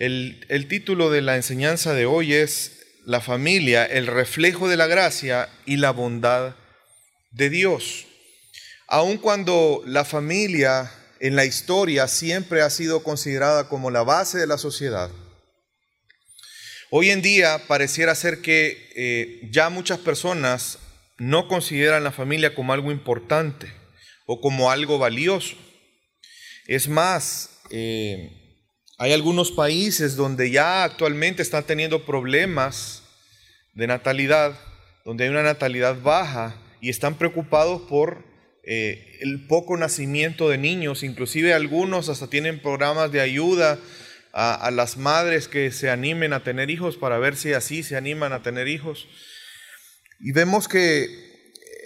El, el título de la enseñanza de hoy es La familia, el reflejo de la gracia y la bondad de Dios. Aun cuando la familia en la historia siempre ha sido considerada como la base de la sociedad, hoy en día pareciera ser que eh, ya muchas personas no consideran la familia como algo importante o como algo valioso. Es más, eh, hay algunos países donde ya actualmente están teniendo problemas de natalidad, donde hay una natalidad baja y están preocupados por eh, el poco nacimiento de niños, inclusive algunos hasta tienen programas de ayuda a, las madres que se animen a tener hijos para ver si así se animan a tener hijos. Y vemos que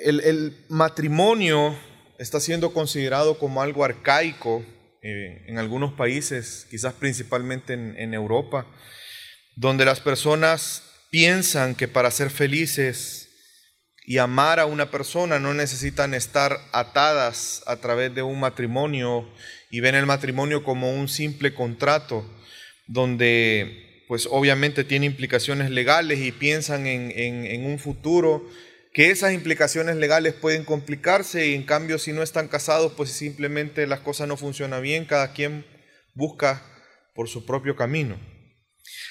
el, matrimonio está siendo considerado como algo arcaico eh, en algunos países, quizás principalmente en, en Europa, donde las personas piensan que para ser felices y amar a una persona no necesitan estar atadas a través de un matrimonio y ven el matrimonio como un simple contrato donde pues obviamente tiene implicaciones legales y piensan en, un futuro que esas implicaciones legales pueden complicarse y en cambio si no están casados pues simplemente las cosas no funcionan bien, cada quien busca por su propio camino.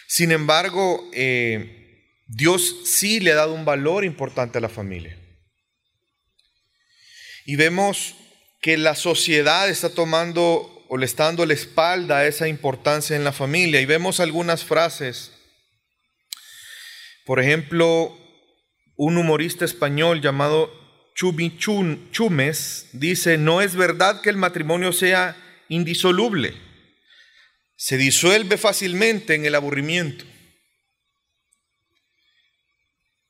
Sin embargo, eh, Dios sí le ha dado un valor importante a la familia. Y vemos que la sociedad está tomando o le está dando la espalda a esa importancia en la familia. Y vemos algunas frases. Por ejemplo, un humorista español llamado Chumi Chumes dice, no es verdad que el matrimonio sea indisoluble. Se disuelve fácilmente en el aburrimiento.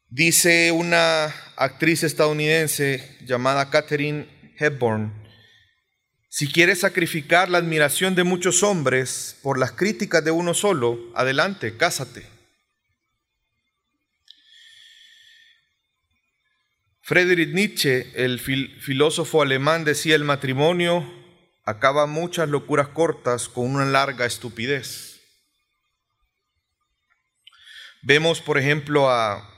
Dice una actriz estadounidense llamada Catherine Hepburn, si quieres sacrificar la admiración de muchos hombres por las críticas de uno solo, adelante, cásate. Friedrich Nietzsche, el filósofo alemán, decía, el matrimonio acaba muchas locuras cortas con una larga estupidez. Vemos, por ejemplo, a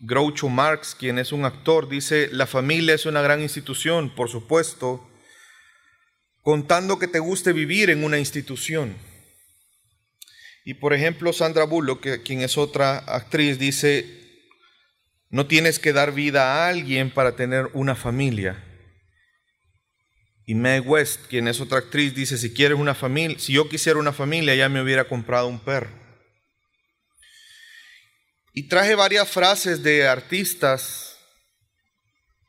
Groucho Marx, quien es un actor, dice, la familia es una gran institución, por supuesto, contando que te guste vivir en una institución. Y por ejemplo, Sandra Bullock, quien es otra actriz, dice, no tienes que dar vida a alguien para tener una familia. Y Meg West, quien es otra actriz, dice, si quieres una familia, si yo quisiera una familia, ya me hubiera comprado un perro. Y traje varias frases de artistas,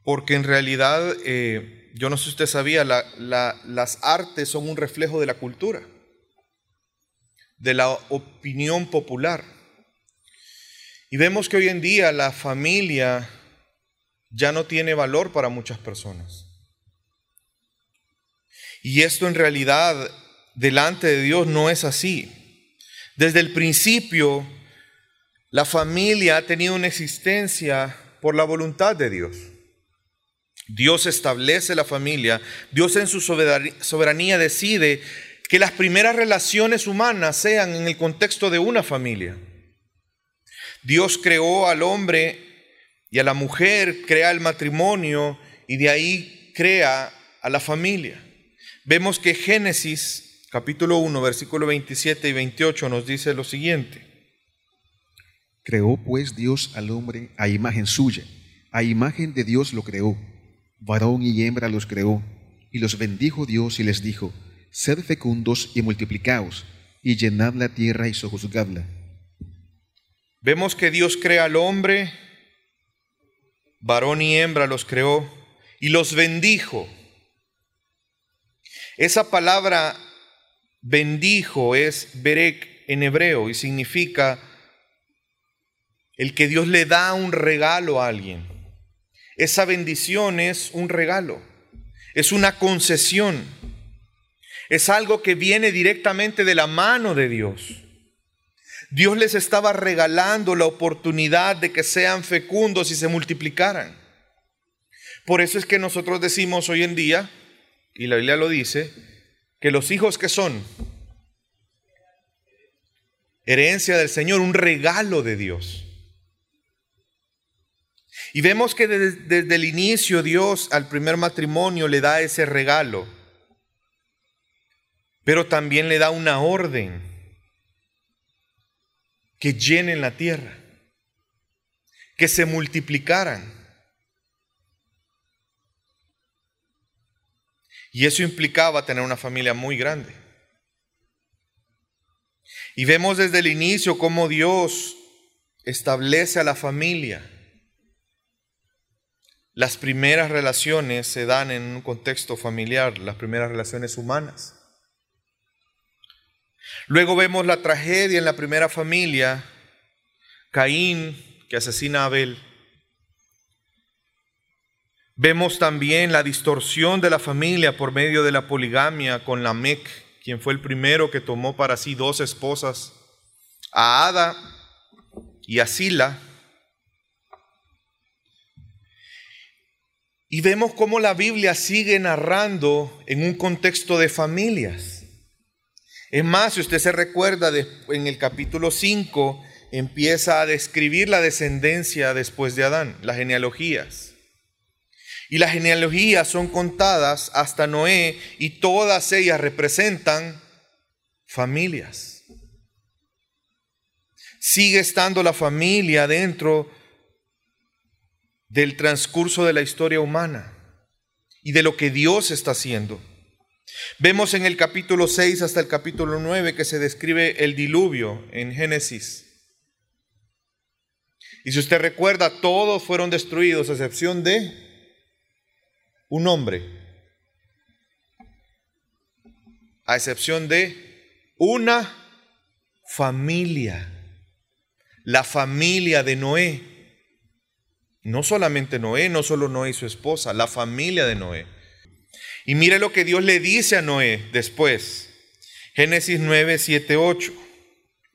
porque en realidad, eh, yo no sé si usted sabía, las artes son un reflejo de la cultura, de la opinión popular. Y vemos que hoy en día la familia ya no tiene valor para muchas personas. Y esto en realidad delante de Dios no es así. Desde el principio la familia ha tenido una existencia por la voluntad de Dios. Dios establece la familia, Dios en su soberanía decide que las primeras relaciones humanas sean en el contexto de una familia. Dios creó al hombre y a la mujer, crea el matrimonio y de ahí crea a la familia. Vemos que Génesis capítulo 1, versículo 27 y 28 nos dice lo siguiente. Creó pues Dios al hombre a imagen suya, a imagen de Dios lo creó, varón y hembra los creó, y los bendijo Dios y les dijo, sed fecundos y multiplicaos, y llenad la tierra y sojuzgadla. Vemos que Dios crea al hombre, varón y hembra los creó, y los bendijo. Esa palabra bendijo es berek en hebreo y significa el que Dios le da un regalo a alguien. Esa bendición es un regalo, es una concesión, es algo que viene directamente de la mano de Dios. Dios les estaba regalando la oportunidad de que sean fecundos y se multiplicaran. Por eso es que nosotros decimos hoy en día, y la Biblia lo dice, que los hijos que son herencia del Señor, un regalo de Dios. Y vemos que desde, desde, el inicio Dios al primer matrimonio le da ese regalo, pero también le da una orden que llenen la tierra, que se multiplicaran. Y eso implicaba tener una familia muy grande. Y vemos desde el inicio cómo Dios establece a la familia. Las primeras relaciones se dan en un contexto familiar, las primeras relaciones humanas. Luego vemos la tragedia en la primera familia, Caín que asesina a Abel. Vemos también la distorsión de la familia por medio de la poligamia con Lamec, quien fue el primero que tomó para sí dos esposas, a Ada y a Sila. Y vemos cómo la Biblia sigue narrando en un contexto de familias. Es más, si usted se recuerda, en el capítulo 5 empieza a describir la descendencia después de Adán, las genealogías. Y las genealogías son contadas hasta Noé y todas ellas representan familias. Sigue estando la familia dentro del transcurso de la historia humana y de lo que Dios está haciendo. Vemos en el capítulo 6 hasta el capítulo 9 que se describe el diluvio en Génesis. Y si usted recuerda, todos fueron destruidos a excepción de un hombre, a excepción de una familia, la familia de Noé. No solamente Noé, no solo Noé y su esposa, la familia de Noé. Y mire lo que Dios le dice a Noé después. Génesis 9, 7, 8.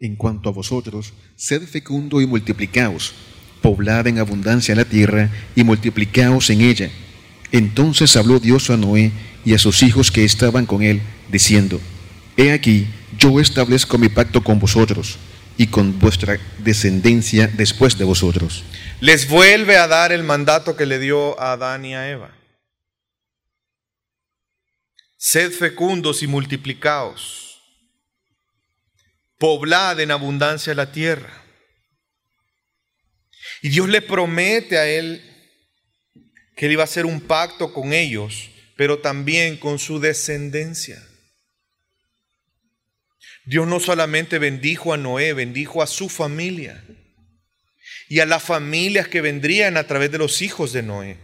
En cuanto a vosotros, sed fecundo y multiplicaos, poblad en abundancia la tierra y multiplicaos en ella entonces habló Dios a Noé y a sus hijos que estaban con él, diciendo, He aquí, yo establezco mi pacto con vosotros y con vuestra descendencia después de vosotros. Les vuelve a dar el mandato que le dio a Adán y a Eva. Sed fecundos y multiplicaos. Poblad en abundancia la tierra. Y Dios le promete a él que él iba a hacer un pacto con ellos, pero también con su descendencia. Dios no solamente bendijo a Noé, bendijo a su familia y a las familias que vendrían a través de los hijos de Noé.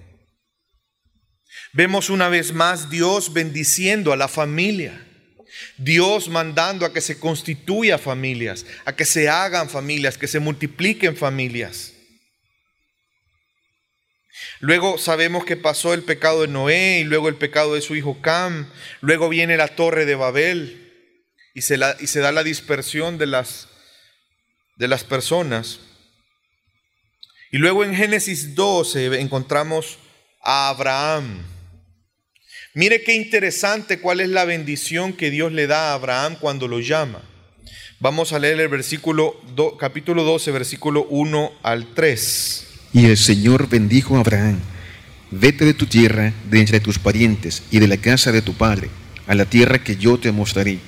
Vemos una vez más Dios bendiciendo a la familia. Dios mandando a que se constituya familias, a que se hagan familias, que se multipliquen familias. Luego sabemos que pasó el pecado de Noé y luego el pecado de su hijo Cam. Luego viene la torre de Babel y se, y se da la dispersión de las, de las personas. Y luego en Génesis 12 encontramos a Abraham. Mire qué interesante cuál es la bendición que Dios le da a Abraham cuando lo llama. Vamos a leer el versículo, capítulo 12, versículo 1 al 3. Y el Señor bendijo a Abraham, vete de tu tierra, de entre tus parientes y de la casa de tu padre, a la tierra que yo te mostraré.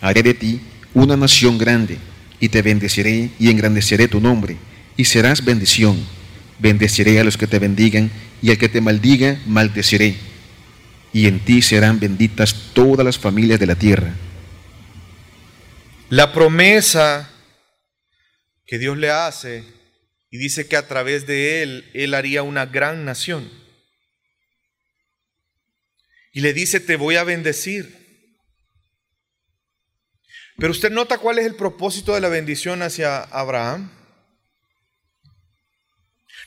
Haré de ti una nación grande, y te bendeciré y engrandeceré tu nombre, y serás bendición. Bendeciré a los que te bendigan, y al que te maldiga, maldeciré. Y en ti serán benditas todas las familias de la tierra. La promesa que Dios le hace y dice que a través de él, él haría una gran nación. Y le dice, te voy a bendecir. Pero usted nota cuál es el propósito de la bendición hacia Abraham.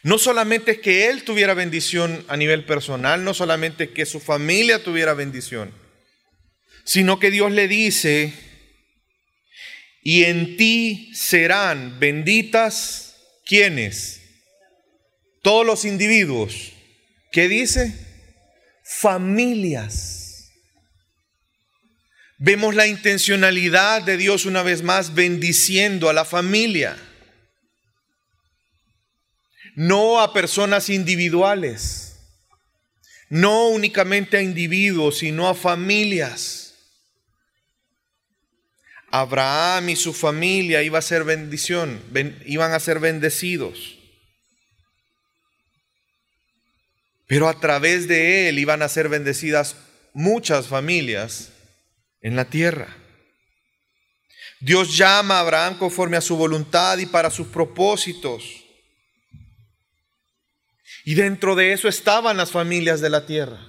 No solamente que él tuviera bendición a nivel personal, no solamente que su familia tuviera bendición, sino que Dios le dice, y en ti serán benditas ¿Quiénes? Todos los individuos. ¿Qué dice? Familias. Vemos la intencionalidad de Dios una vez más bendiciendo a la familia. No a personas individuales. No únicamente a individuos, sino a familias. Abraham y su familia iba a ser bendición, iban a ser bendecidos. Pero a través de él iban a ser bendecidas muchas familias en la tierra. Dios llama a Abraham conforme a su voluntad y para sus propósitos. Y dentro de eso estaban las familias de la tierra.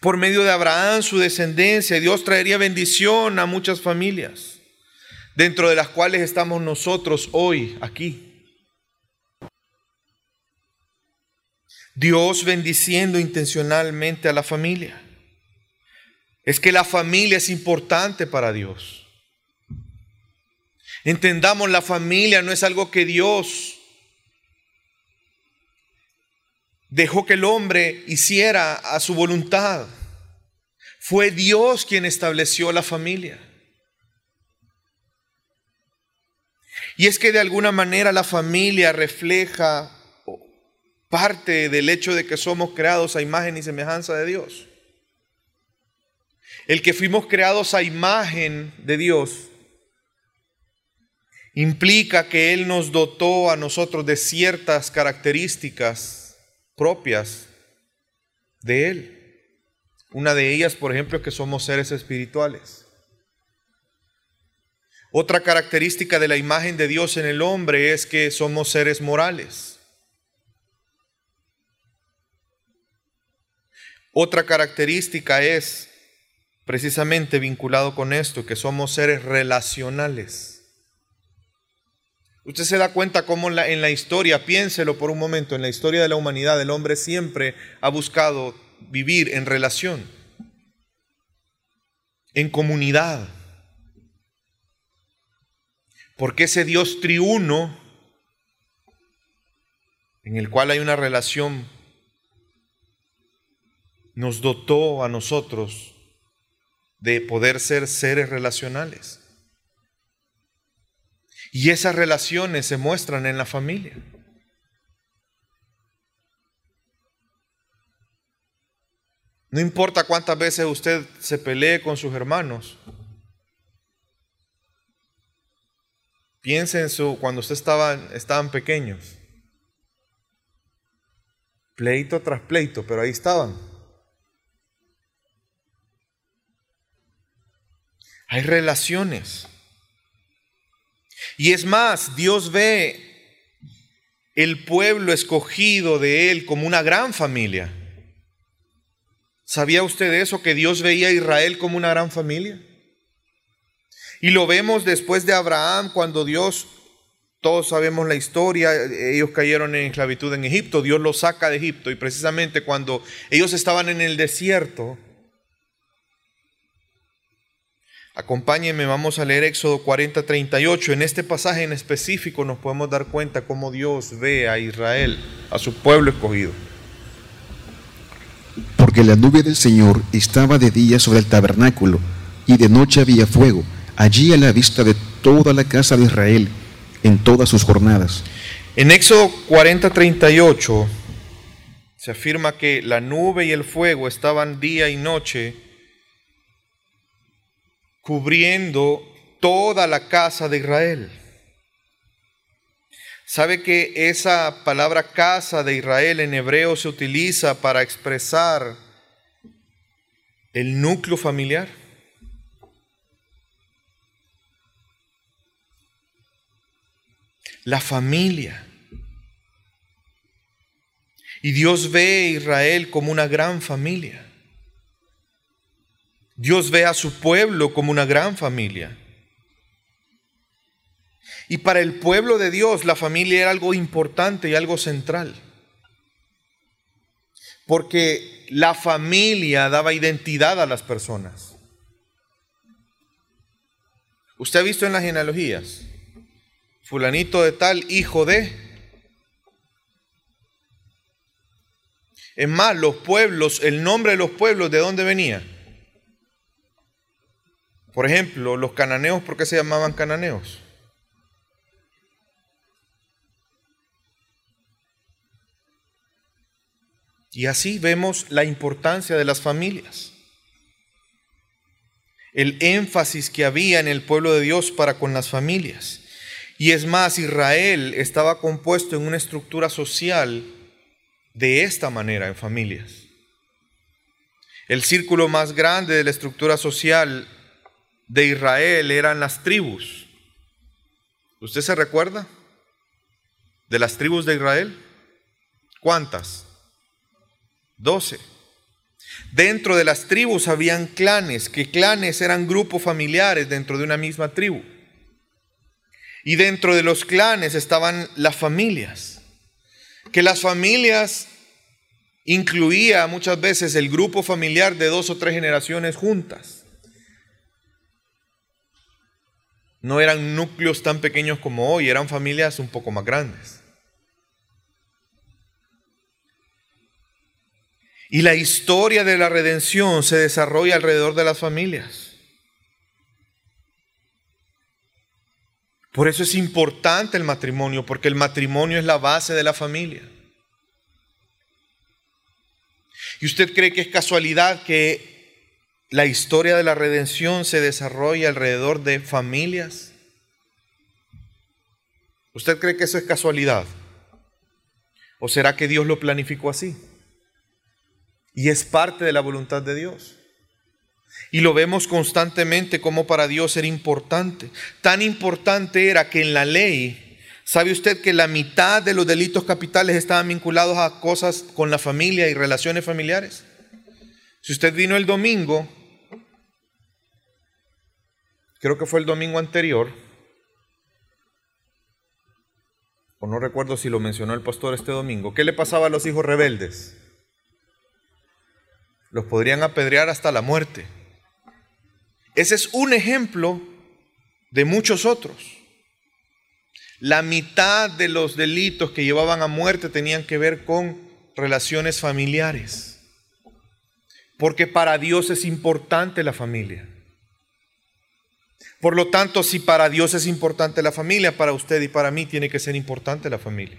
Por medio de Abraham, su descendencia, Dios traería bendición a muchas familias, dentro de las cuales estamos nosotros hoy aquí. Dios bendiciendo intencionalmente a la familia es que la familia es importante para Dios. Entendamos, la familia no es algo que Dios dejó que el hombre hiciera a su voluntad. Fue Dios quien estableció la familia. Y es que de alguna manera la familia refleja parte del hecho de que somos creados a imagen y semejanza de Dios. El que fuimos creados a imagen de Dios implica que Él nos dotó a nosotros de ciertas características propias de Él. Una de ellas, por ejemplo, es que somos seres espirituales. Otra característica de la imagen de Dios en el hombre es que somos seres morales. Otra característica es precisamente vinculado con esto, que somos seres relacionales. Usted se da cuenta cómo en la, en la, historia, piénselo por un momento, en la historia de la humanidad el hombre siempre ha buscado vivir en relación, en comunidad. Porque ese Dios triuno, en el cual hay una relación, nos dotó a nosotros de poder ser seres relacionales. Y esas relaciones se muestran en la familia. No importa cuántas veces usted se pelee con sus hermanos. Piense en su cuando usted estaban, estaban pequeños. Pleito tras pleito, pero ahí estaban. Hay relaciones. Y es más, Dios ve el pueblo escogido de Él como una gran familia. ¿Sabía usted eso, que Dios veía a Israel como una gran familia? Y lo vemos después de Abraham, cuando Dios, todos sabemos la historia, ellos cayeron en esclavitud en Egipto, Dios los saca de Egipto y precisamente cuando ellos estaban en el desierto, Acompáñenme, vamos a leer Éxodo 40, 38. En este pasaje en específico nos podemos dar cuenta cómo Dios ve a Israel, a su pueblo escogido. Porque la nube del Señor estaba de día sobre el tabernáculo y de noche había fuego, allí a la vista de toda la casa de Israel en todas sus jornadas. En Éxodo 40, 38 se afirma que la nube y el fuego estaban día y noche cubriendo toda la casa de Israel. ¿Sabe que esa palabra casa de Israel en hebreo se utiliza para expresar el núcleo familiar? La familia. Y Dios ve a Israel como una gran familia. Dios ve a su pueblo como una gran familia. Y para el pueblo de Dios la familia era algo importante y algo central. Porque la familia daba identidad a las personas. Usted ha visto en las genealogías, fulanito de tal, hijo de... Es más, los pueblos, el nombre de los pueblos, ¿de dónde venía? Por ejemplo, los cananeos, ¿por qué se llamaban cananeos? Y así vemos la importancia de las familias. El énfasis que había en el pueblo de Dios para con las familias. Y es más, Israel estaba compuesto en una estructura social de esta manera, en familias. El círculo más grande de la estructura social de Israel eran las tribus. ¿Usted se recuerda de las tribus de Israel? ¿Cuántas? Doce. Dentro de las tribus habían clanes, que clanes eran grupos familiares dentro de una misma tribu. Y dentro de los clanes estaban las familias. Que las familias incluía muchas veces el grupo familiar de dos o tres generaciones juntas. No eran núcleos tan pequeños como hoy, eran familias un poco más grandes. Y la historia de la redención se desarrolla alrededor de las familias. Por eso es importante el matrimonio, porque el matrimonio es la base de la familia. ¿Y usted cree que es casualidad que la historia de la redención se desarrolla alrededor de familias? ¿Usted cree que eso es casualidad? ¿O será que Dios lo planificó así? Y es parte de la voluntad de Dios. Y lo vemos constantemente como para Dios era importante. Tan importante era que en la ley, ¿sabe usted que la mitad de los delitos capitales estaban vinculados a cosas con la familia y relaciones familiares? Si usted vino el domingo, creo que fue el domingo anterior, o no recuerdo si lo mencionó el pastor este domingo, ¿qué le pasaba a los hijos rebeldes? los podrían apedrear hasta la muerte. Ese es un ejemplo de muchos otros. La mitad de los delitos que llevaban a muerte tenían que ver con relaciones familiares. Porque para Dios es importante la familia. Por lo tanto, si para Dios es importante la familia, para usted y para mí tiene que ser importante la familia.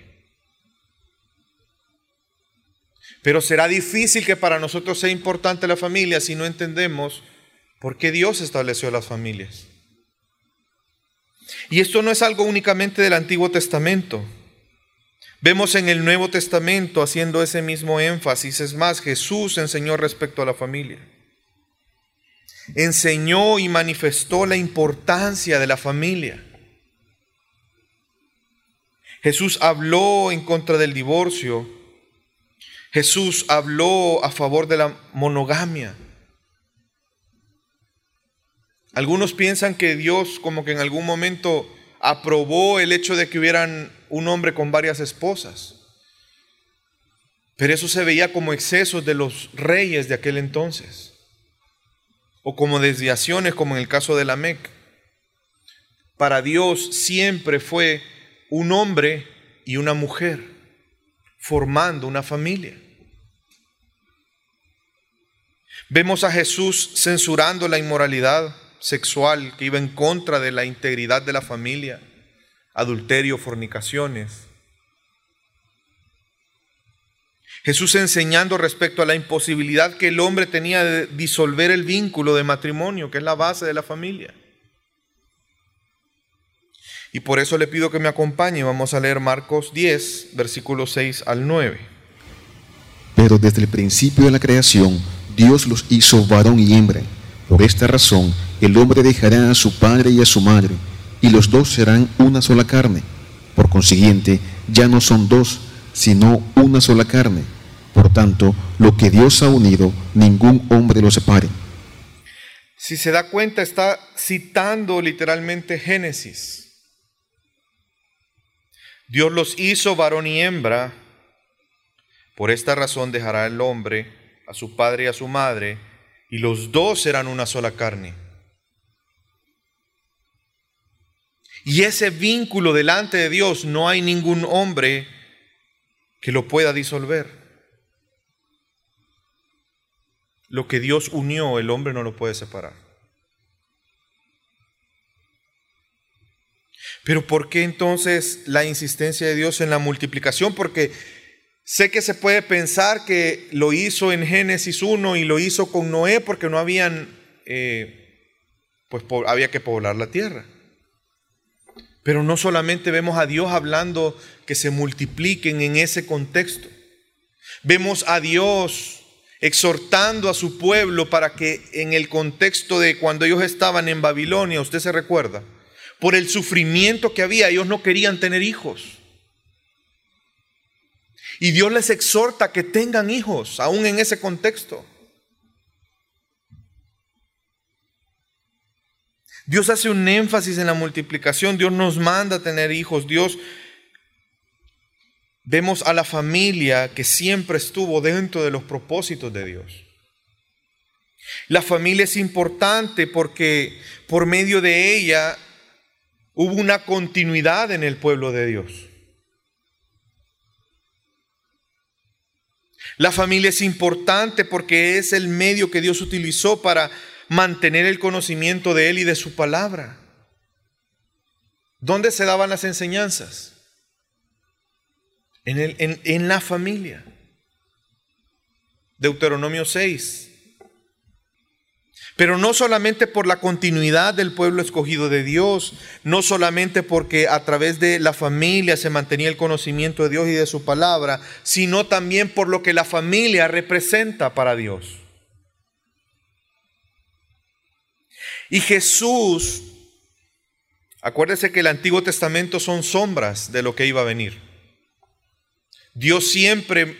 Pero será difícil que para nosotros sea importante la familia si no entendemos por qué Dios estableció las familias. Y esto no es algo únicamente del Antiguo Testamento. Vemos en el Nuevo Testamento haciendo ese mismo énfasis. Es más, Jesús enseñó respecto a la familia. Enseñó y manifestó la importancia de la familia. Jesús habló en contra del divorcio Jesús habló a favor de la monogamia. Algunos piensan que Dios como que en algún momento aprobó el hecho de que hubieran un hombre con varias esposas. Pero eso se veía como excesos de los reyes de aquel entonces. O como desviaciones como en el caso de la Mec. Para Dios siempre fue un hombre y una mujer formando una familia. Vemos a Jesús censurando la inmoralidad sexual que iba en contra de la integridad de la familia, adulterio, fornicaciones. Jesús enseñando respecto a la imposibilidad que el hombre tenía de disolver el vínculo de matrimonio, que es la base de la familia. Y por eso le pido que me acompañe. Vamos a leer Marcos 10, versículos 6 al 9. Pero desde el principio de la creación, Dios los hizo varón y hembra. Por esta razón, el hombre dejará a su padre y a su madre, y los dos serán una sola carne. Por consiguiente, ya no son dos, sino una sola carne. Por tanto, lo que Dios ha unido, ningún hombre lo separe. Si se da cuenta, está citando literalmente Génesis. Dios los hizo varón y hembra. Por esta razón dejará el hombre a su padre y a su madre, y los dos serán una sola carne. Y ese vínculo delante de Dios no hay ningún hombre que lo pueda disolver. Lo que Dios unió, el hombre no lo puede separar. Pero ¿por qué entonces la insistencia de Dios en la multiplicación? Porque sé que se puede pensar que lo hizo en Génesis 1 y lo hizo con Noé porque no habían, eh, pues había que poblar la tierra. Pero no solamente vemos a Dios hablando que se multipliquen en ese contexto. Vemos a Dios exhortando a su pueblo para que en el contexto de cuando ellos estaban en Babilonia, usted se recuerda, por el sufrimiento que había, ellos no querían tener hijos. Y Dios les exhorta que tengan hijos, aún en ese contexto. Dios hace un énfasis en la multiplicación, Dios nos manda a tener hijos, Dios vemos a la familia que siempre estuvo dentro de los propósitos de Dios. La familia es importante porque por medio de ella hubo una continuidad en el pueblo de Dios. La familia es importante porque es el medio que Dios utilizó para mantener el conocimiento de Él y de su palabra. ¿Dónde se daban las enseñanzas? En, el, en, en la familia. Deuteronomio 6. Pero no solamente por la continuidad del pueblo escogido de Dios, no solamente porque a través de la familia se mantenía el conocimiento de Dios y de su palabra, sino también por lo que la familia representa para Dios. Y Jesús, acuérdese que el Antiguo Testamento son sombras de lo que iba a venir. Dios siempre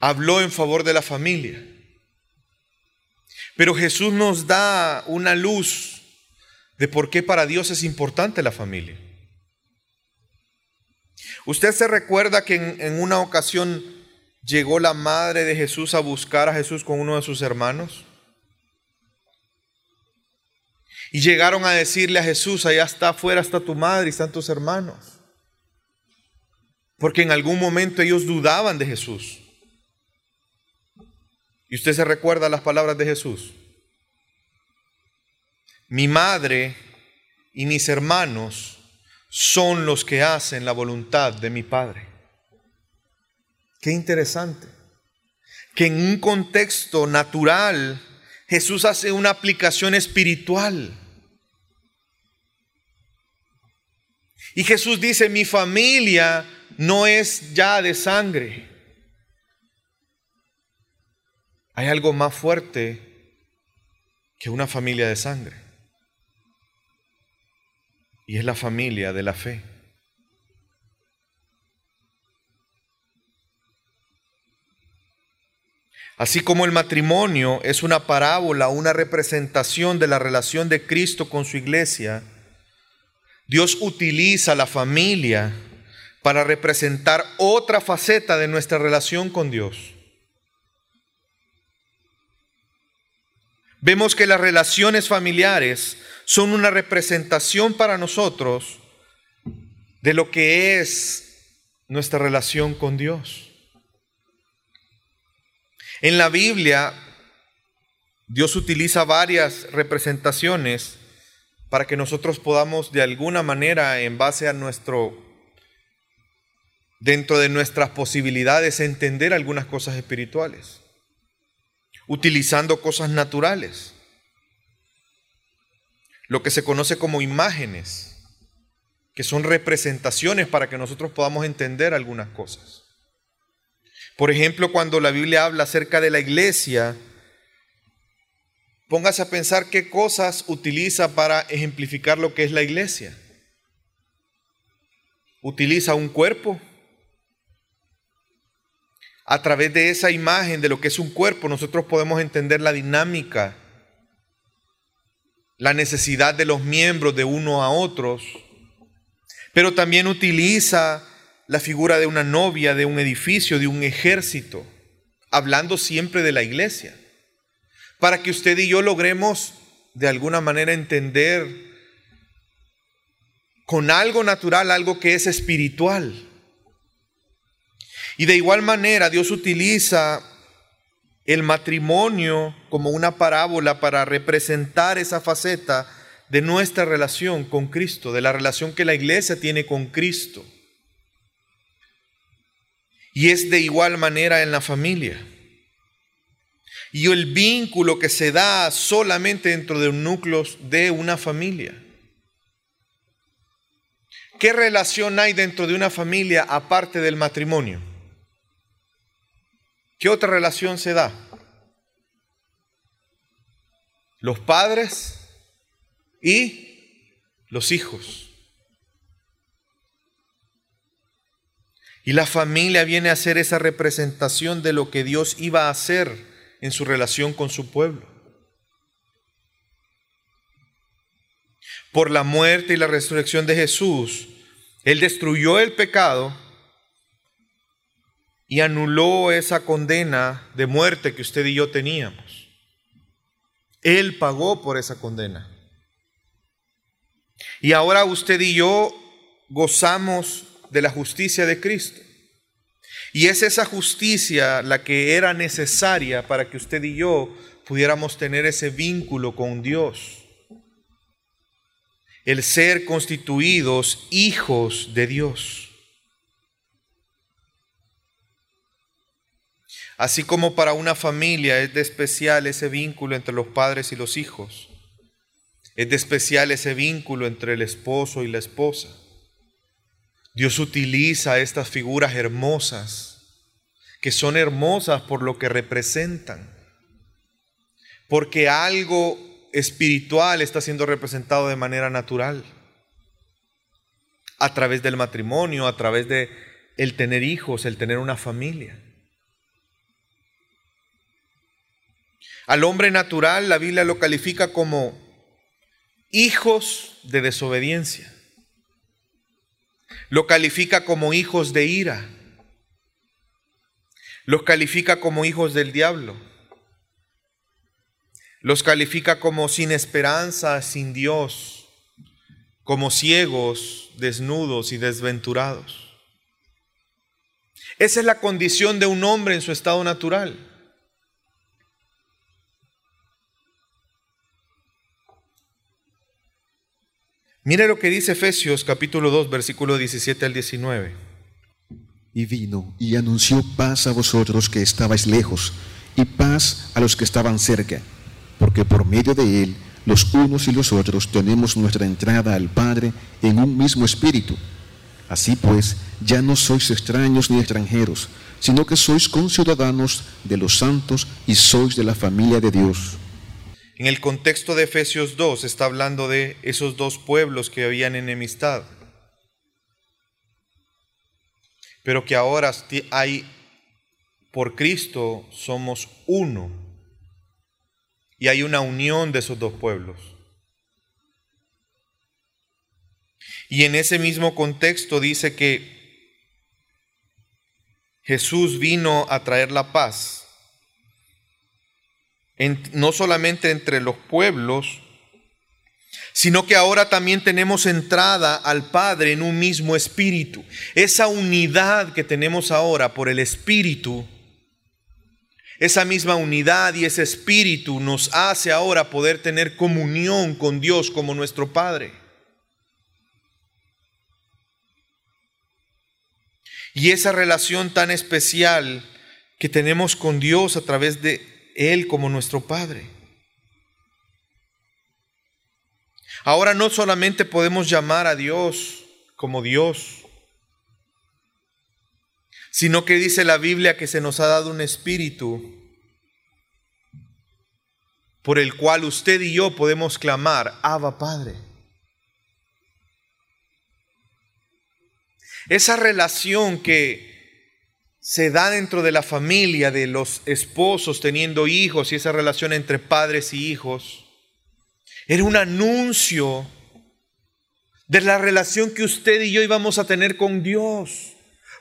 habló en favor de la familia. Pero Jesús nos da una luz de por qué para Dios es importante la familia. Usted se recuerda que en, una ocasión llegó la madre de Jesús a buscar a Jesús con uno de sus hermanos. Y llegaron a decirle a Jesús, allá está afuera, está tu madre y están tus hermanos. Porque en algún momento ellos dudaban de Jesús. Y usted se recuerda las palabras de Jesús. Mi madre y mis hermanos son los que hacen la voluntad de mi Padre. Qué interesante. Que en un contexto natural Jesús hace una aplicación espiritual. Y Jesús dice, mi familia no es ya de sangre, Hay algo más fuerte que una familia de sangre. Y es la familia de la fe. Así como el matrimonio es una parábola, una representación de la relación de Cristo con su iglesia, Dios utiliza la familia para representar otra faceta de nuestra relación con Dios. vemos que las relaciones familiares son una representación para nosotros de lo que es nuestra relación con Dios. En la Biblia, Dios utiliza varias representaciones para que nosotros podamos de alguna manera, en base a nuestro, dentro de nuestras posibilidades, entender algunas cosas espirituales utilizando cosas naturales, lo que se conoce como imágenes, que son representaciones para que nosotros podamos entender algunas cosas. Por ejemplo, cuando la Biblia habla acerca de la iglesia, póngase a pensar qué cosas utiliza para ejemplificar lo que es la iglesia. Utiliza un cuerpo, a través de esa imagen de lo que es un cuerpo, nosotros podemos entender la dinámica, la necesidad de los miembros de uno a otros, pero también utiliza la figura de una novia, de un edificio, de un ejército, hablando siempre de la iglesia, para que usted y yo logremos de alguna manera entender con algo natural, algo que es espiritual y de igual manera Dios utiliza el matrimonio como una parábola para representar esa faceta de nuestra relación con Cristo, de la relación que la iglesia tiene con Cristo. Y es de igual manera en la familia. Y el vínculo que se da solamente dentro de un núcleo de una familia. ¿Qué relación hay dentro de una familia aparte del matrimonio? ¿Qué otra relación se da? Los padres y los hijos. Y la familia viene a ser esa representación de lo que Dios iba a hacer en su relación con su pueblo. Por la muerte y la resurrección de Jesús, Él destruyó el pecado y anuló esa condena de muerte que usted y yo teníamos. Él pagó por esa condena. Y ahora usted y yo gozamos de la justicia de Cristo. Y es esa justicia la que era necesaria para que usted y yo pudiéramos tener ese vínculo con Dios. El ser constituidos hijos de Dios. Así como para una familia es de especial ese vínculo entre los padres y los hijos. Es de especial ese vínculo entre el esposo y la esposa. Dios utiliza estas figuras hermosas, que son hermosas por lo que representan, porque algo espiritual está siendo representado de manera natural, a través del matrimonio, a través de el tener hijos, el tener una familia. Al hombre natural la Biblia lo califica como hijos de desobediencia lo califica como hijos de ira, los califica como hijos del diablo, los califica como sin esperanza, sin Dios, como ciegos, desnudos y desventurados. Esa es la condición de un hombre en su estado natural. Mire lo que dice Efesios capítulo 2, versículo 17 al 19. Y vino y anunció paz a vosotros que estabais lejos, y paz a los que estaban cerca, porque por medio de él los unos y los otros tenemos nuestra entrada al Padre en un mismo espíritu. Así pues, ya no sois extraños ni extranjeros, sino que sois conciudadanos de los santos y sois de la familia de Dios en el contexto de Efesios 2 está hablando de esos dos pueblos que habían enemistad, pero que ahora hay, por Cristo somos uno. Y hay una unión de esos dos pueblos. Y en ese mismo contexto dice que Jesús vino a traer la paz no solamente entre los pueblos, sino que ahora también tenemos entrada al Padre en un mismo espíritu. Esa unidad que tenemos ahora por el espíritu, esa misma unidad y ese espíritu nos hace ahora poder tener comunión con Dios como nuestro Padre. Y esa relación tan especial que tenemos con Dios a través de él como nuestro Padre. Ahora no solamente podemos llamar a Dios como Dios, sino que dice la Biblia que se nos ha dado un espíritu por el cual usted y yo podemos clamar, Abba Padre. Esa relación que se da dentro de la familia de los esposos teniendo hijos y esa relación entre padres y hijos, era un anuncio de la relación que usted y yo íbamos a tener con Dios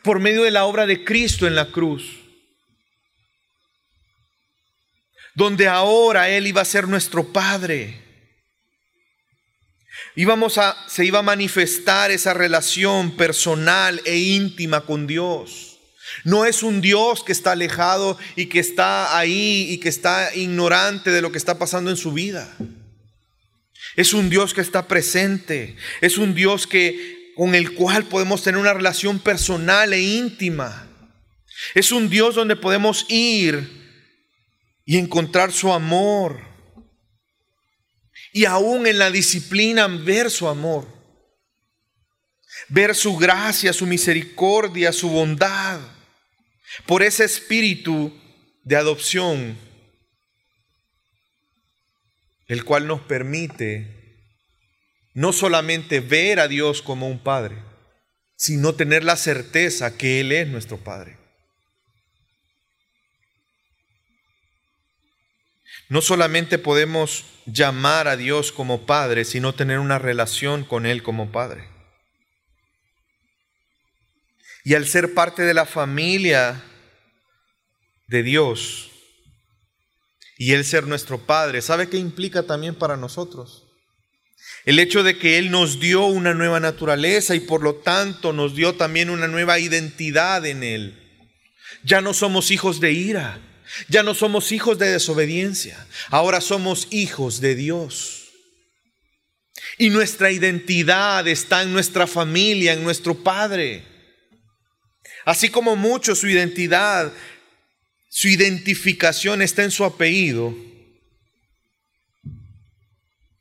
por medio de la obra de Cristo en la cruz. Donde ahora Él iba a ser nuestro Padre. Íbamos a, se iba a manifestar esa relación personal e íntima con Dios. No es un Dios que está alejado y que está ahí y que está ignorante de lo que está pasando en su vida. Es un Dios que está presente. Es un Dios que con el cual podemos tener una relación personal e íntima. Es un Dios donde podemos ir y encontrar su amor. Y aún en la disciplina ver su amor. Ver su gracia, su misericordia, su bondad. Por ese espíritu de adopción, el cual nos permite no solamente ver a Dios como un Padre, sino tener la certeza que Él es nuestro Padre. No solamente podemos llamar a Dios como Padre, sino tener una relación con Él como Padre. Y al ser parte de la familia de Dios y Él ser nuestro Padre, ¿sabe qué implica también para nosotros? El hecho de que Él nos dio una nueva naturaleza y por lo tanto nos dio también una nueva identidad en Él. Ya no somos hijos de ira, ya no somos hijos de desobediencia, ahora somos hijos de Dios. Y nuestra identidad está en nuestra familia, en nuestro Padre. Así como muchos su identidad, su identificación está en su apellido.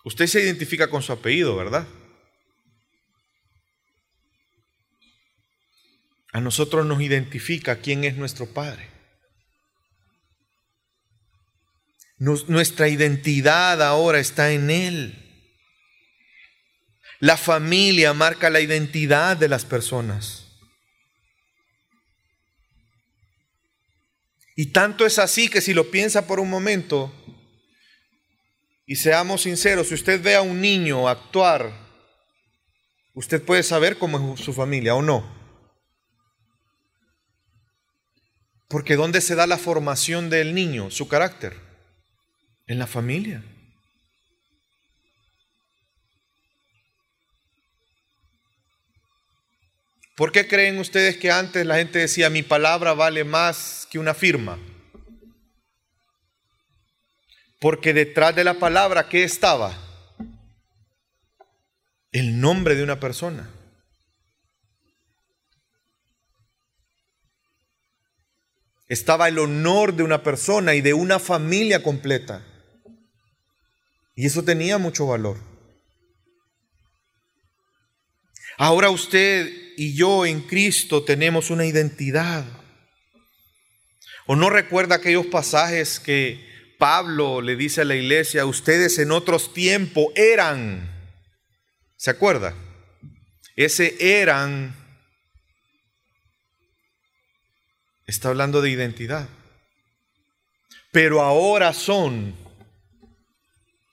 Usted se identifica con su apellido, ¿verdad? A nosotros nos identifica quién es nuestro Padre. nuestra identidad ahora está en Él. La familia marca la identidad de las personas. Y tanto es así que si lo piensa por un momento, y seamos sinceros, si usted ve a un niño actuar, usted puede saber cómo es su familia o no. Porque ¿dónde se da la formación del niño, su carácter? en la familia. ¿Por qué creen ustedes que antes la gente decía mi palabra vale más que una firma? Porque detrás de la palabra, ¿qué estaba? El nombre de una persona. Estaba el honor de una persona y de una familia completa. Y eso tenía mucho valor. Ahora usted y yo en Cristo tenemos una identidad. ¿O no recuerda aquellos pasajes que Pablo le dice a la iglesia, ustedes en otros tiempos eran? ¿Se acuerda? Ese eran está hablando de identidad. Pero ahora son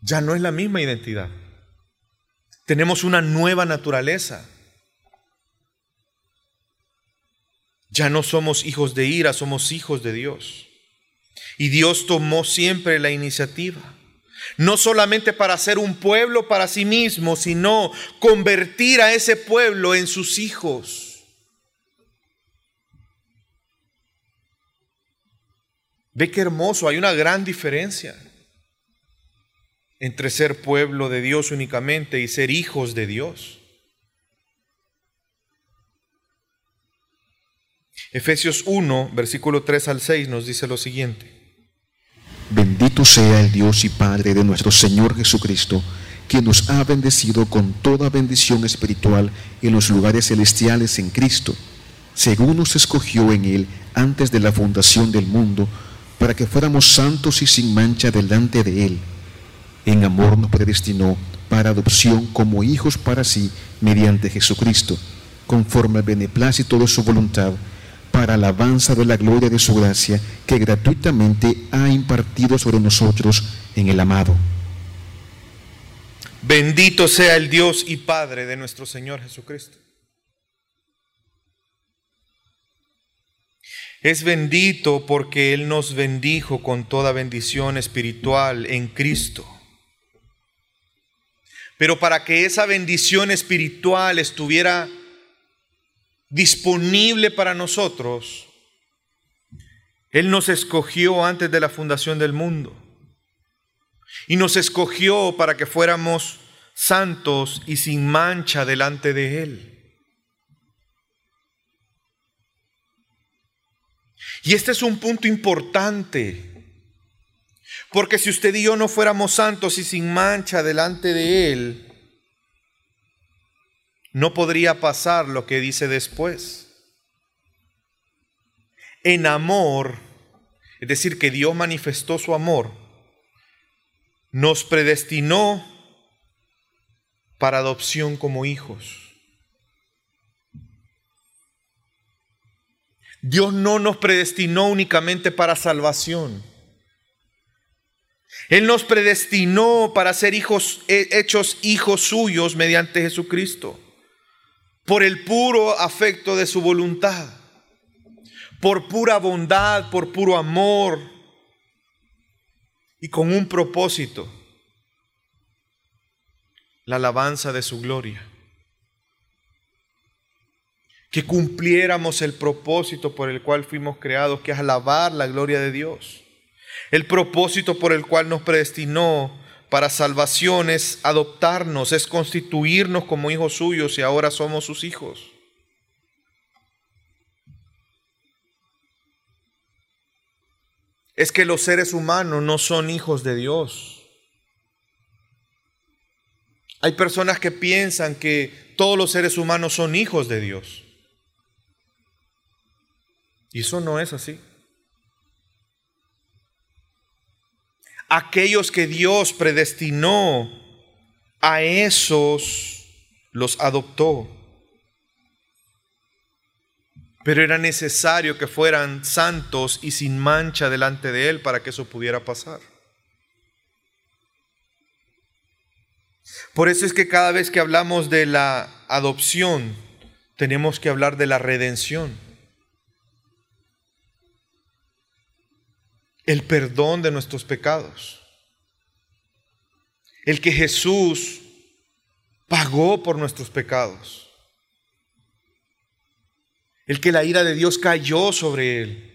ya no es la misma identidad. Tenemos una nueva naturaleza. Ya no somos hijos de ira, somos hijos de Dios. Y Dios tomó siempre la iniciativa. No solamente para ser un pueblo para sí mismo, sino convertir a ese pueblo en sus hijos. Ve qué hermoso, hay una gran diferencia entre ser pueblo de Dios únicamente y ser hijos de Dios. Efesios 1, versículo 3 al 6 nos dice lo siguiente. Bendito sea el Dios y Padre de nuestro Señor Jesucristo, quien nos ha bendecido con toda bendición espiritual en los lugares celestiales en Cristo, según nos escogió en Él antes de la fundación del mundo, para que fuéramos santos y sin mancha delante de Él en amor nos predestinó para adopción como hijos para sí mediante Jesucristo, conforme al beneplácito de su voluntad, para alabanza de la gloria de su gracia que gratuitamente ha impartido sobre nosotros en el amado. Bendito sea el Dios y Padre de nuestro Señor Jesucristo. Es bendito porque Él nos bendijo con toda bendición espiritual en Cristo pero para que esa bendición espiritual estuviera disponible para nosotros, Él nos escogió antes de la fundación del mundo. Y nos escogió para que fuéramos santos y sin mancha delante de Él. Y este es un punto importante, porque si usted y yo no fuéramos santos y sin mancha delante de Él, no podría pasar lo que dice después. En amor, es decir, que Dios manifestó su amor, nos predestinó para adopción como hijos. Dios no nos predestinó únicamente para salvación. Él nos predestinó para ser hijos, hechos hijos suyos mediante Jesucristo, por el puro afecto de su voluntad, por pura bondad, por puro amor y con un propósito, la alabanza de su gloria que cumpliéramos el propósito por el cual fuimos creados, que es alabar la gloria de Dios. El propósito por el cual nos predestinó para salvación es adoptarnos, es constituirnos como hijos suyos y ahora somos sus hijos. Es que los seres humanos no son hijos de Dios. Hay personas que piensan que todos los seres humanos son hijos de Dios. Y eso no es así. Aquellos que Dios predestinó, a esos los adoptó. Pero era necesario que fueran santos y sin mancha delante de Él para que eso pudiera pasar. Por eso es que cada vez que hablamos de la adopción, tenemos que hablar de la redención. El perdón de nuestros pecados. El que Jesús pagó por nuestros pecados. El que la ira de Dios cayó sobre él.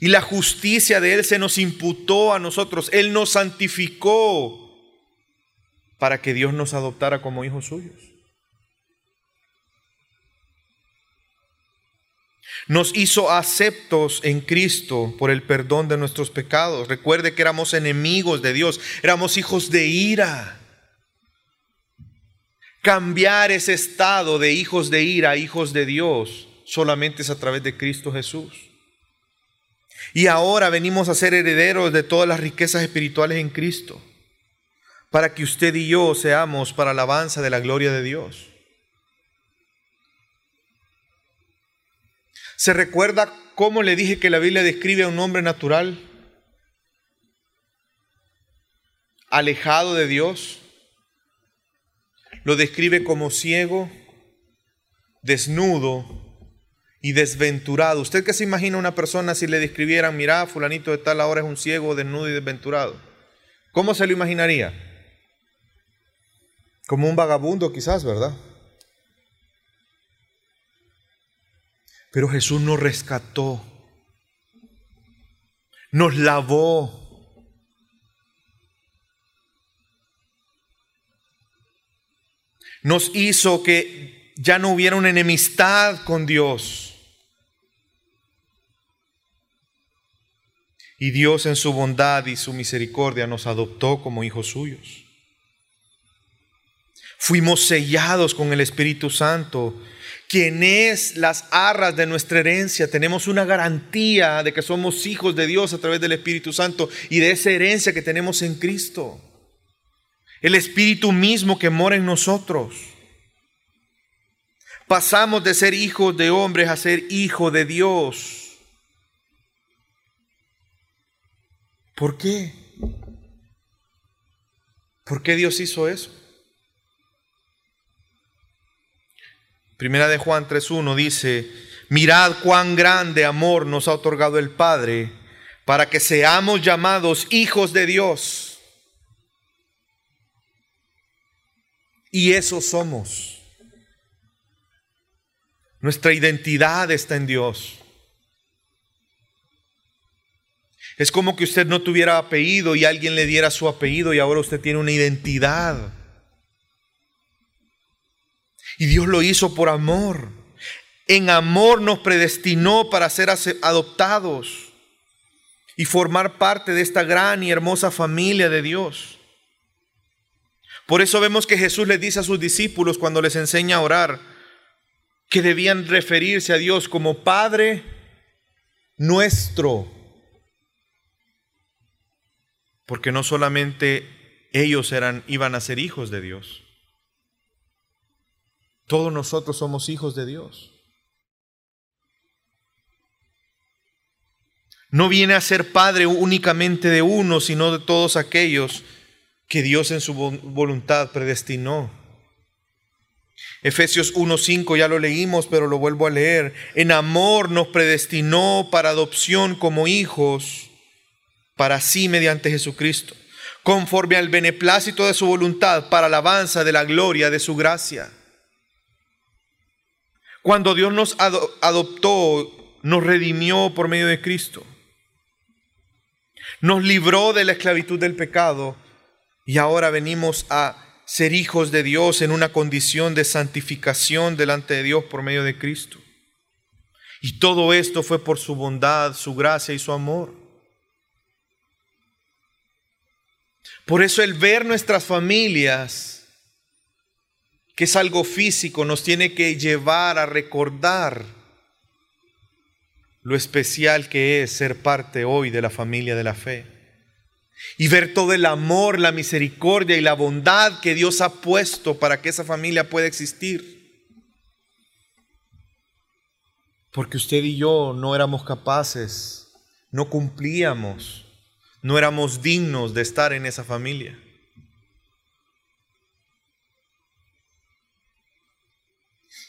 Y la justicia de Él se nos imputó a nosotros. Él nos santificó para que Dios nos adoptara como hijos suyos. Nos hizo aceptos en Cristo por el perdón de nuestros pecados. Recuerde que éramos enemigos de Dios, éramos hijos de ira. Cambiar ese estado de hijos de ira a hijos de Dios solamente es a través de Cristo Jesús. Y ahora venimos a ser herederos de todas las riquezas espirituales en Cristo, para que usted y yo seamos para alabanza de la gloria de Dios. ¿Se recuerda cómo le dije que la Biblia describe a un hombre natural? Alejado de Dios. Lo describe como ciego, desnudo y desventurado. ¿Usted qué se imagina una persona si le describieran, mira, fulanito de tal ahora es un ciego, desnudo y desventurado? ¿Cómo se lo imaginaría? Como un vagabundo quizás, ¿verdad? Pero Jesús nos rescató, nos lavó. Nos hizo que ya no hubiera una enemistad con Dios. Y Dios en su bondad y su misericordia nos adoptó como hijos suyos. Fuimos sellados con el Espíritu Santo quien es las arras de nuestra herencia. Tenemos una garantía de que somos hijos de Dios a través del Espíritu Santo y de esa herencia que tenemos en Cristo. El Espíritu mismo que mora en nosotros. Pasamos de ser hijos de hombres a ser hijos de Dios. ¿Por qué? ¿Por qué Dios hizo eso? Primera de Juan 3.1 dice, mirad cuán grande amor nos ha otorgado el Padre para que seamos llamados hijos de Dios. Y eso somos. Nuestra identidad está en Dios. Es como que usted no tuviera apellido y alguien le diera su apellido y ahora usted tiene una identidad. Y Dios lo hizo por amor. En amor nos predestinó para ser adoptados y formar parte de esta gran y hermosa familia de Dios. Por eso vemos que Jesús les dice a sus discípulos cuando les enseña a orar que debían referirse a Dios como Padre nuestro porque no solamente ellos eran, iban a ser hijos de Dios, todos nosotros somos hijos de Dios. No viene a ser padre únicamente de uno, sino de todos aquellos que Dios en su voluntad predestinó. Efesios 1.5 ya lo leímos, pero lo vuelvo a leer. En amor nos predestinó para adopción como hijos para sí mediante Jesucristo, conforme al beneplácito de su voluntad, para alabanza de la gloria de su gracia. Cuando Dios nos adoptó, nos redimió por medio de Cristo. Nos libró de la esclavitud del pecado y ahora venimos a ser hijos de Dios en una condición de santificación delante de Dios por medio de Cristo. Y todo esto fue por su bondad, su gracia y su amor. Por eso el ver nuestras familias, que es algo físico, nos tiene que llevar a recordar lo especial que es ser parte hoy de la familia de la fe. Y ver todo el amor, la misericordia y la bondad que Dios ha puesto para que esa familia pueda existir. Porque usted y yo no éramos capaces, no cumplíamos no éramos dignos de estar en esa familia.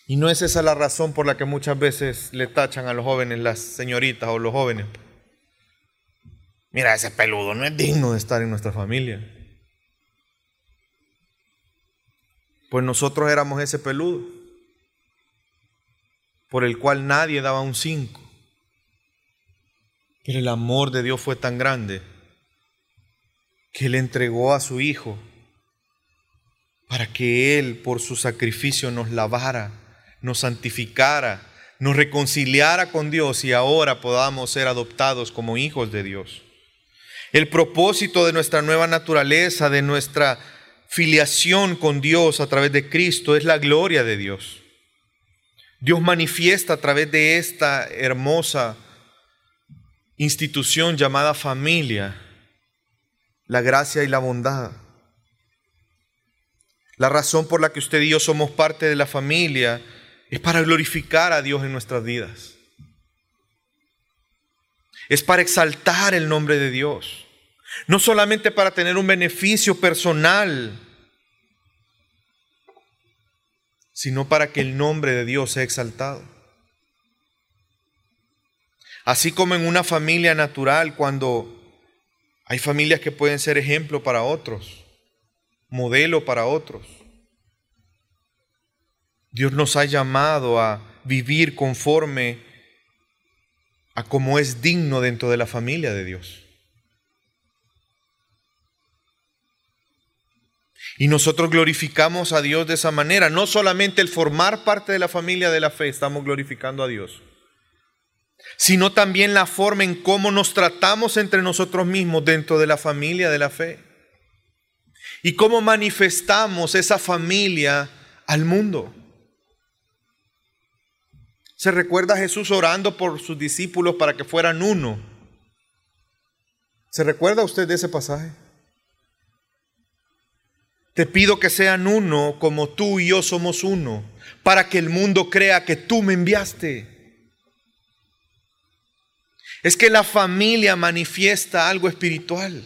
Y no es esa la razón por la que muchas veces le tachan a los jóvenes las señoritas o los jóvenes. Mira, ese peludo no es digno de estar en nuestra familia. Pues nosotros éramos ese peludo, por el cual nadie daba un cinco. Pero el amor de Dios fue tan grande que Él entregó a su Hijo para que Él por su sacrificio nos lavara, nos santificara, nos reconciliara con Dios y ahora podamos ser adoptados como hijos de Dios. El propósito de nuestra nueva naturaleza, de nuestra filiación con Dios a través de Cristo es la gloria de Dios. Dios manifiesta a través de esta hermosa institución llamada familia la gracia y la bondad. La razón por la que usted y yo somos parte de la familia es para glorificar a Dios en nuestras vidas. Es para exaltar el nombre de Dios. No solamente para tener un beneficio personal, sino para que el nombre de Dios sea exaltado. Así como en una familia natural, cuando hay familias que pueden ser ejemplo para otros, modelo para otros. Dios nos ha llamado a vivir conforme a como es digno dentro de la familia de Dios. Y nosotros glorificamos a Dios de esa manera. No solamente el formar parte de la familia de la fe, estamos glorificando a Dios, sino también la forma en cómo nos tratamos entre nosotros mismos dentro de la familia de la fe. Y cómo manifestamos esa familia al mundo. Se recuerda a Jesús orando por sus discípulos para que fueran uno. ¿Se recuerda usted de ese pasaje? Te pido que sean uno como tú y yo somos uno, para que el mundo crea que tú me enviaste. Es que la familia manifiesta algo espiritual.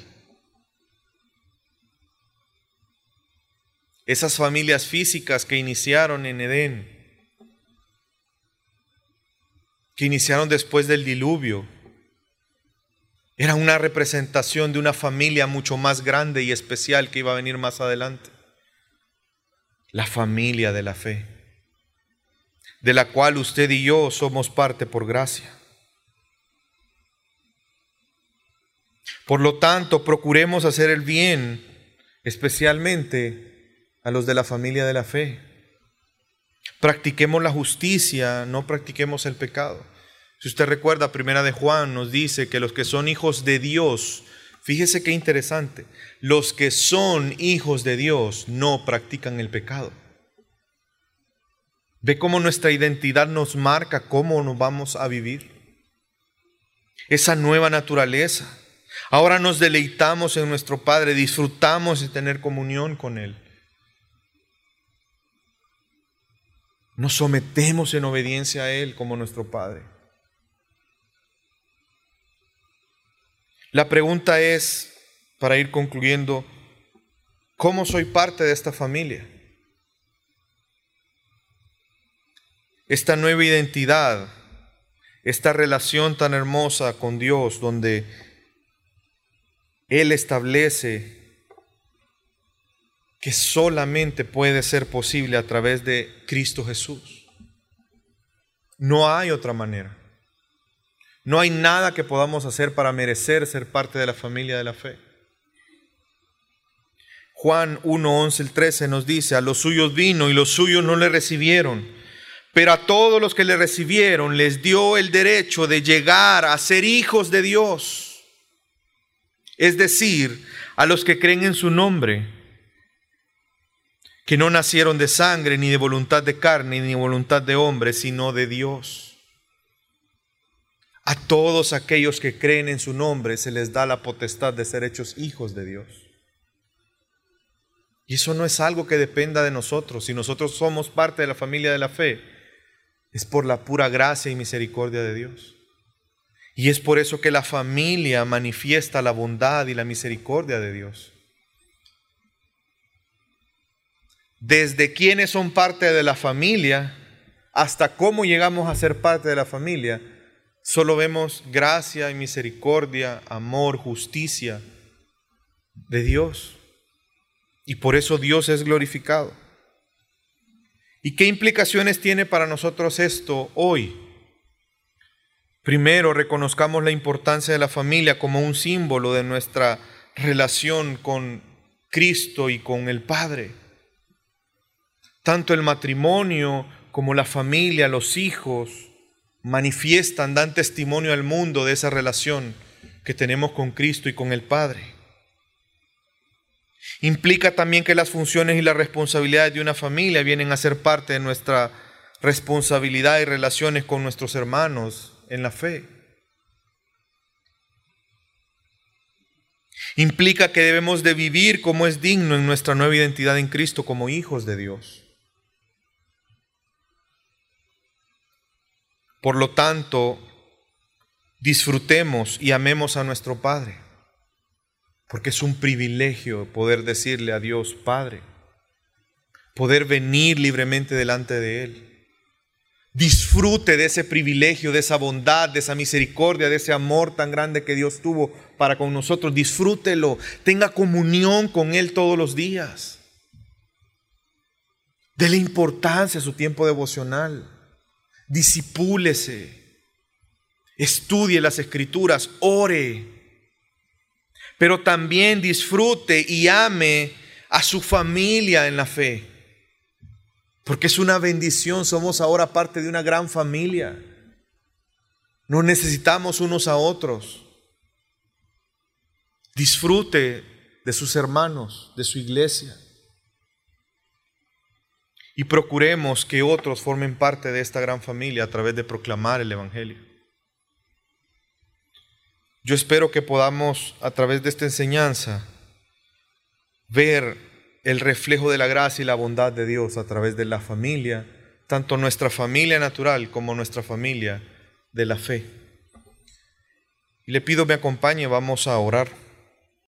Esas familias físicas que iniciaron en Edén, que iniciaron después del diluvio, eran una representación de una familia mucho más grande y especial que iba a venir más adelante. La familia de la fe, de la cual usted y yo somos parte por gracia. Por lo tanto, procuremos hacer el bien, especialmente a los de la familia de la fe. Practiquemos la justicia, no practiquemos el pecado. Si usted recuerda, primera de Juan nos dice que los que son hijos de Dios, fíjese qué interesante, los que son hijos de Dios no practican el pecado. Ve cómo nuestra identidad nos marca cómo nos vamos a vivir. Esa nueva naturaleza. Ahora nos deleitamos en nuestro Padre, disfrutamos de tener comunión con Él. Nos sometemos en obediencia a Él como nuestro Padre. La pregunta es, para ir concluyendo, ¿cómo soy parte de esta familia? Esta nueva identidad, esta relación tan hermosa con Dios, donde Él establece que solamente puede ser posible a través de Cristo Jesús. No hay otra manera. No hay nada que podamos hacer para merecer ser parte de la familia de la fe. Juan 1, 11, el 13 nos dice, a los suyos vino y los suyos no le recibieron, pero a todos los que le recibieron les dio el derecho de llegar a ser hijos de Dios, es decir, a los que creen en su nombre, que no nacieron de sangre, ni de voluntad de carne, ni de voluntad de hombre, sino de Dios. A todos aquellos que creen en su nombre se les da la potestad de ser hechos hijos de Dios. Y eso no es algo que dependa de nosotros. Si nosotros somos parte de la familia de la fe, es por la pura gracia y misericordia de Dios. Y es por eso que la familia manifiesta la bondad y la misericordia de Dios. Desde quienes son parte de la familia hasta cómo llegamos a ser parte de la familia, Solo vemos gracia y misericordia, amor, justicia de Dios. Y por eso Dios es glorificado. ¿Y qué implicaciones tiene para nosotros esto hoy? Primero, reconozcamos la importancia de la familia como un símbolo de nuestra relación con Cristo y con el Padre. Tanto el matrimonio como la familia, los hijos, manifiestan, dan testimonio al mundo de esa relación que tenemos con Cristo y con el Padre. Implica también que las funciones y las responsabilidades de una familia vienen a ser parte de nuestra responsabilidad y relaciones con nuestros hermanos en la fe. Implica que debemos de vivir como es digno en nuestra nueva identidad en Cristo como hijos de Dios. Por lo tanto, disfrutemos y amemos a nuestro Padre, porque es un privilegio poder decirle a Dios, Padre, poder venir libremente delante de Él. Disfrute de ese privilegio, de esa bondad, de esa misericordia, de ese amor tan grande que Dios tuvo para con nosotros. Disfrútelo, tenga comunión con Él todos los días. Dele importancia a su tiempo devocional disipúlese, estudie las escrituras, ore, pero también disfrute y ame a su familia en la fe, porque es una bendición, somos ahora parte de una gran familia, nos necesitamos unos a otros. Disfrute de sus hermanos, de su iglesia y procuremos que otros formen parte de esta gran familia a través de proclamar el Evangelio. Yo espero que podamos a través de esta enseñanza ver el reflejo de la gracia y la bondad de Dios a través de la familia, tanto nuestra familia natural como nuestra familia de la fe. Y le pido me acompañe, vamos a orar.